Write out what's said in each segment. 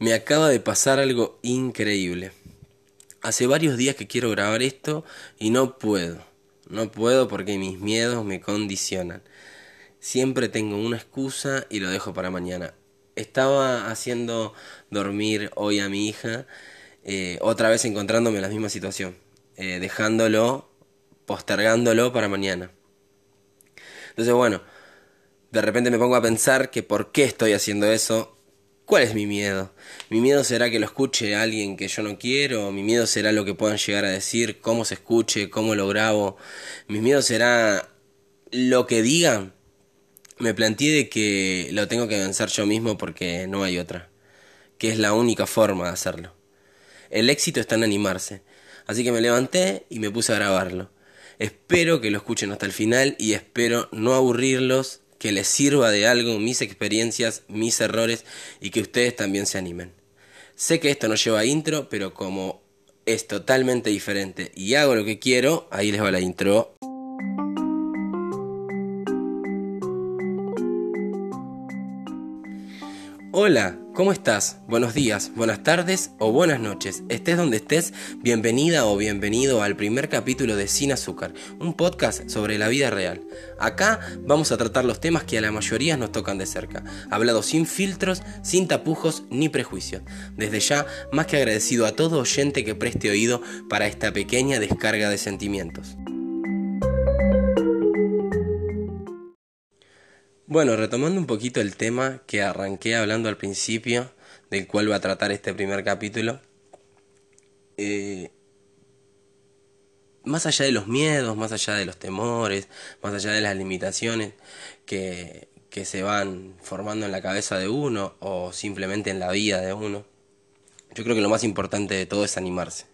Me acaba de pasar algo increíble. Hace varios días que quiero grabar esto y no puedo. No puedo porque mis miedos me condicionan. Siempre tengo una excusa y lo dejo para mañana. Estaba haciendo dormir hoy a mi hija, eh, otra vez encontrándome en la misma situación, eh, dejándolo, postergándolo para mañana. Entonces, bueno, de repente me pongo a pensar que por qué estoy haciendo eso. ¿Cuál es mi miedo? ¿Mi miedo será que lo escuche alguien que yo no quiero? ¿Mi miedo será lo que puedan llegar a decir? ¿Cómo se escuche? ¿Cómo lo grabo? ¿Mi miedo será lo que digan? Me planteé de que lo tengo que vencer yo mismo porque no hay otra. Que es la única forma de hacerlo. El éxito está en animarse. Así que me levanté y me puse a grabarlo. Espero que lo escuchen hasta el final y espero no aburrirlos que les sirva de algo mis experiencias, mis errores y que ustedes también se animen. Sé que esto no lleva intro, pero como es totalmente diferente y hago lo que quiero, ahí les va la intro. Hola, ¿cómo estás? Buenos días, buenas tardes o buenas noches. Estés donde estés, bienvenida o bienvenido al primer capítulo de Sin Azúcar, un podcast sobre la vida real. Acá vamos a tratar los temas que a la mayoría nos tocan de cerca, hablado sin filtros, sin tapujos ni prejuicios. Desde ya, más que agradecido a todo oyente que preste oído para esta pequeña descarga de sentimientos. Bueno, retomando un poquito el tema que arranqué hablando al principio, del cual va a tratar este primer capítulo, eh, más allá de los miedos, más allá de los temores, más allá de las limitaciones que, que se van formando en la cabeza de uno o simplemente en la vida de uno, yo creo que lo más importante de todo es animarse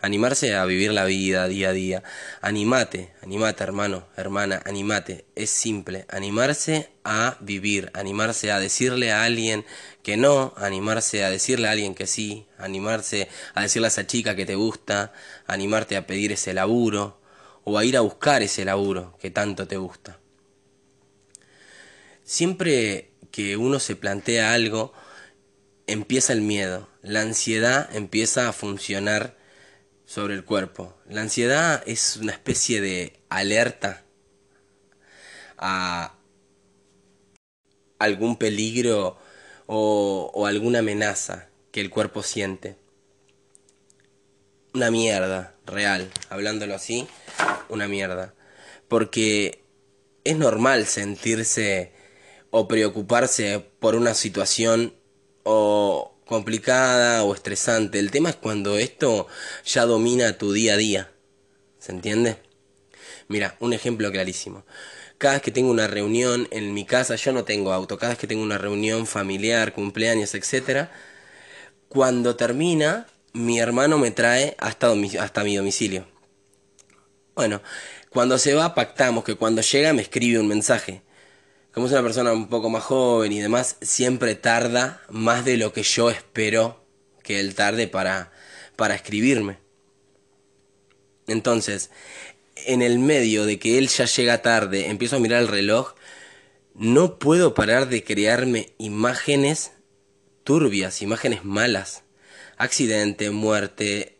animarse a vivir la vida día a día. Animate, animate hermano, hermana, animate. Es simple, animarse a vivir, animarse a decirle a alguien que no, animarse a decirle a alguien que sí, animarse a decirle a esa chica que te gusta, animarte a pedir ese laburo o a ir a buscar ese laburo que tanto te gusta. Siempre que uno se plantea algo, empieza el miedo, la ansiedad empieza a funcionar sobre el cuerpo. La ansiedad es una especie de alerta a algún peligro o, alguna amenaza que el cuerpo siente. Una mierda, real, hablándolo así, una mierda. Porque es normal sentirse o preocuparse por una situación o complicada o estresante. El tema es cuando esto ya domina tu día a día. ¿Se entiende? Mira, un ejemplo clarísimo. Cada vez que tengo una reunión en mi casa, yo no tengo auto, cada vez que tengo una reunión familiar, cumpleaños, etc., cuando termina, mi hermano me trae hasta, hasta mi domicilio. Bueno, cuando se va, pactamos que cuando llega me escribe un mensaje como es una persona un poco más joven y demás, siempre tarda más de lo que yo espero que él tarde para, para escribirme. Entonces, en el medio de que él ya llega tarde, empiezo a mirar el reloj, no puedo parar de crearme imágenes turbias, imágenes malas. Accidente, muerte,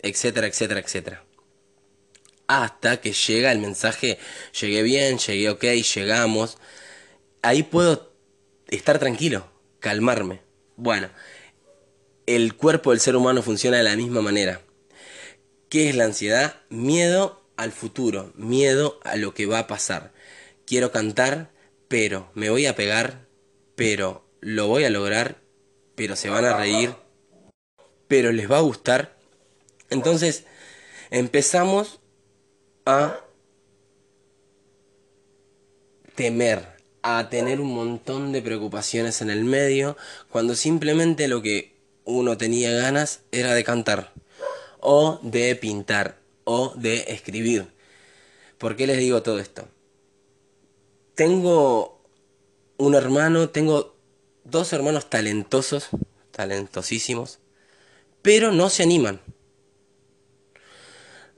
etcétera, etcétera, etcétera. Hasta que llega el mensaje, llegué bien, llegué ok, llegamos ahí puedo estar tranquilo, calmarme. Bueno, el cuerpo del ser humano funciona de la misma manera. ¿Qué es la ansiedad? Miedo al futuro, miedo a lo que va a pasar. Quiero cantar, pero me voy a pegar, pero lo voy a lograr, pero se van a reír, pero les va a gustar. Entonces, empezamos a temer a tener un montón de preocupaciones en el medio, cuando simplemente lo que uno tenía ganas era de cantar, o de pintar, o de escribir. ¿Por qué les digo todo esto? Tengo un hermano, tengo dos hermanos talentosos, talentosísimos, pero no se animan.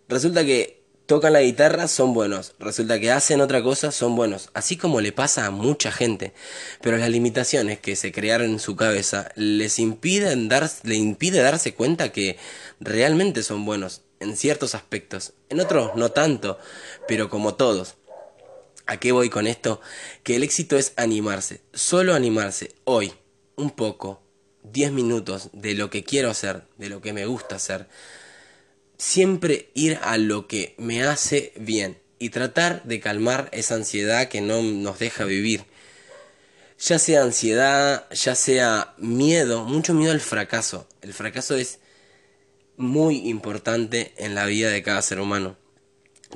Resulta que tocan la guitarra, son buenos. Resulta que hacen otra cosa, son buenos. Así como le pasa a mucha gente. Pero las limitaciones que se crearon en su cabeza les impiden dar, le impide darse cuenta que realmente son buenos en ciertos aspectos. En otros no tanto, pero como todos. ¿A qué voy con esto? Que el éxito es animarse, solo animarse hoy, un poco, 10 minutos de lo que quiero hacer, de lo que me gusta hacer siempre ir a lo que me hace bien y tratar de calmar esa ansiedad que no nos deja vivir. Ya sea ansiedad, ya sea miedo, mucho miedo al fracaso. El fracaso es muy importante en la vida de cada ser humano.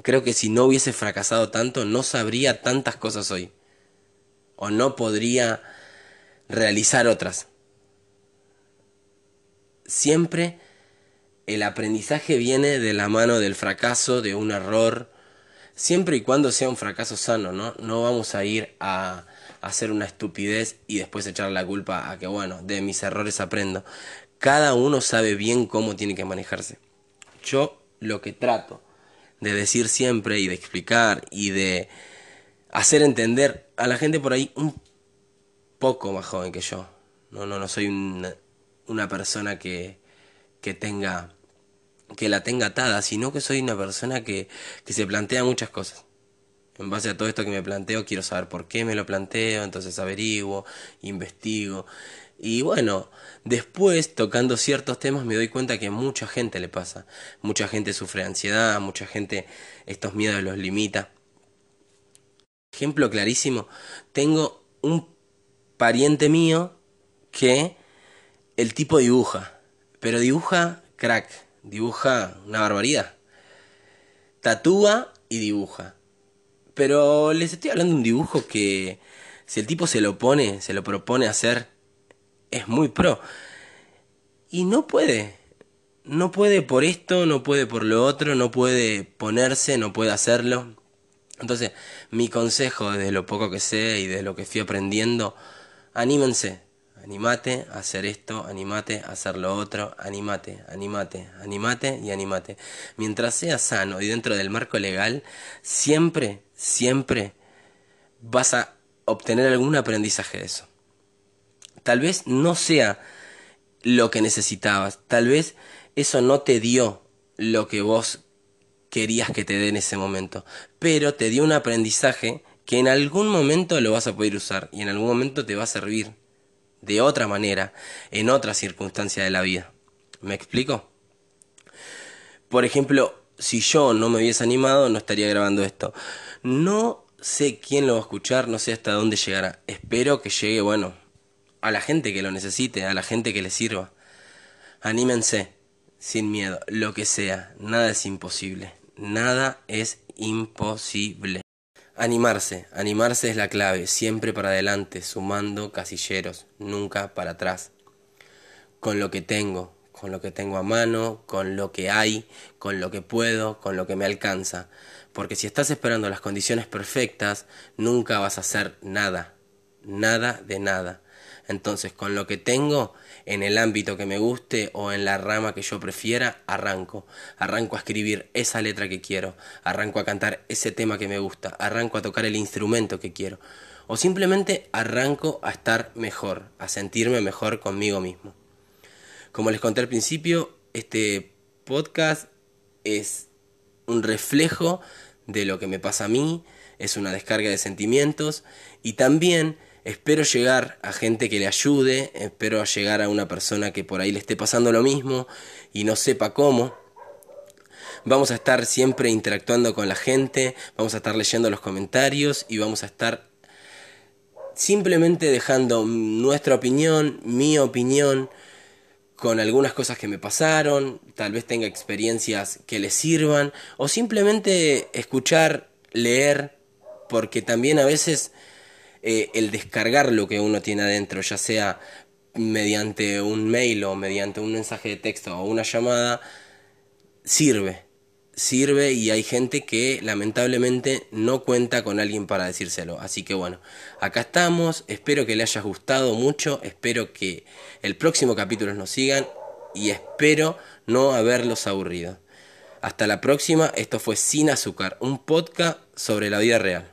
Creo que si no hubiese fracasado tanto, no sabría tantas cosas hoy. O no podría realizar otras. Siempre el aprendizaje viene de la mano del fracaso, de un error, siempre y cuando sea un fracaso sano, ¿no? No vamos a ir a, hacer una estupidez y después echar la culpa a que, bueno, de mis errores aprendo. Cada uno sabe bien cómo tiene que manejarse. Yo lo que trato de decir siempre y de explicar y de hacer entender a la gente por ahí un poco más joven que yo. No, no, no soy una, una persona que, que tenga que la tenga atada, sino que soy una persona que, que se plantea muchas cosas. En base a todo esto que me planteo, quiero saber por qué me lo planteo, entonces averiguo, investigo. Y bueno, después tocando ciertos temas me doy cuenta que mucha gente le pasa. Mucha gente sufre ansiedad, mucha gente estos miedos los limita. Ejemplo clarísimo, tengo un pariente mío que el tipo dibuja, pero dibuja crack, dibuja una barbaridad. Tatúa y dibuja. Pero les estoy hablando de un dibujo que si el tipo se lo pone, se lo propone hacer, es muy pro. Y no puede. No puede por esto, no puede por lo otro, no puede ponerse, no puede hacerlo. Entonces, mi consejo desde lo poco que sé y de lo que fui aprendiendo, anímense, Animate a hacer esto, animate a hacer lo otro, animate, animate, animate y animate. Mientras sea sano y dentro del marco legal, siempre, siempre vas a obtener algún aprendizaje de eso. Tal vez no sea lo que necesitabas, tal vez eso no te dio lo que vos querías que te dé en ese momento, pero te dio un aprendizaje que en algún momento lo vas a poder usar y en algún momento te va a servir de otra manera en otra circunstancia de la vida. ¿Me explico? Por ejemplo, si yo no me hubiese animado, no estaría grabando esto. No sé quién lo va a escuchar, no sé hasta dónde llegará. Espero que llegue, bueno, a la gente que lo necesite, a la gente que le sirva. Anímense, sin miedo, lo que sea, nada es imposible. Nada es imposible. Animarse, animarse es la clave, siempre para adelante, sumando casilleros, nunca para atrás. Con lo que tengo, con lo que tengo a mano, con lo que hay, con lo que puedo, con lo que me alcanza. Porque si estás esperando las condiciones perfectas, nunca vas a hacer nada, nada de nada. Entonces, con lo que tengo, en el ámbito que me guste o en la rama que yo prefiera, arranco. Arranco a escribir esa letra que quiero, arranco a cantar ese tema que me gusta, arranco a tocar el instrumento que quiero. O simplemente arranco a estar mejor, a sentirme mejor conmigo mismo. Como les conté al principio, este podcast es un reflejo de lo que me pasa a mí, es una descarga de sentimientos y también Espero llegar a gente que le ayude, espero llegar a una persona que por ahí le esté pasando lo mismo y no sepa cómo. Vamos a estar siempre interactuando con la gente, vamos a estar leyendo los comentarios y vamos a estar simplemente dejando nuestra opinión, mi opinión, con algunas cosas que me pasaron, tal vez tenga experiencias que le sirvan, o simplemente escuchar, leer, porque también a veces eh, el descargar lo que uno tiene adentro, ya sea mediante un mail o mediante un mensaje de texto o una llamada, sirve. Sirve y hay gente que lamentablemente no cuenta con alguien para decírselo. Así que bueno, acá estamos. Espero que le haya gustado mucho. Espero que el próximo capítulo nos sigan y espero no haberlos aburrido. Hasta la próxima, esto fue Sin Azúcar, un podcast sobre la vida real.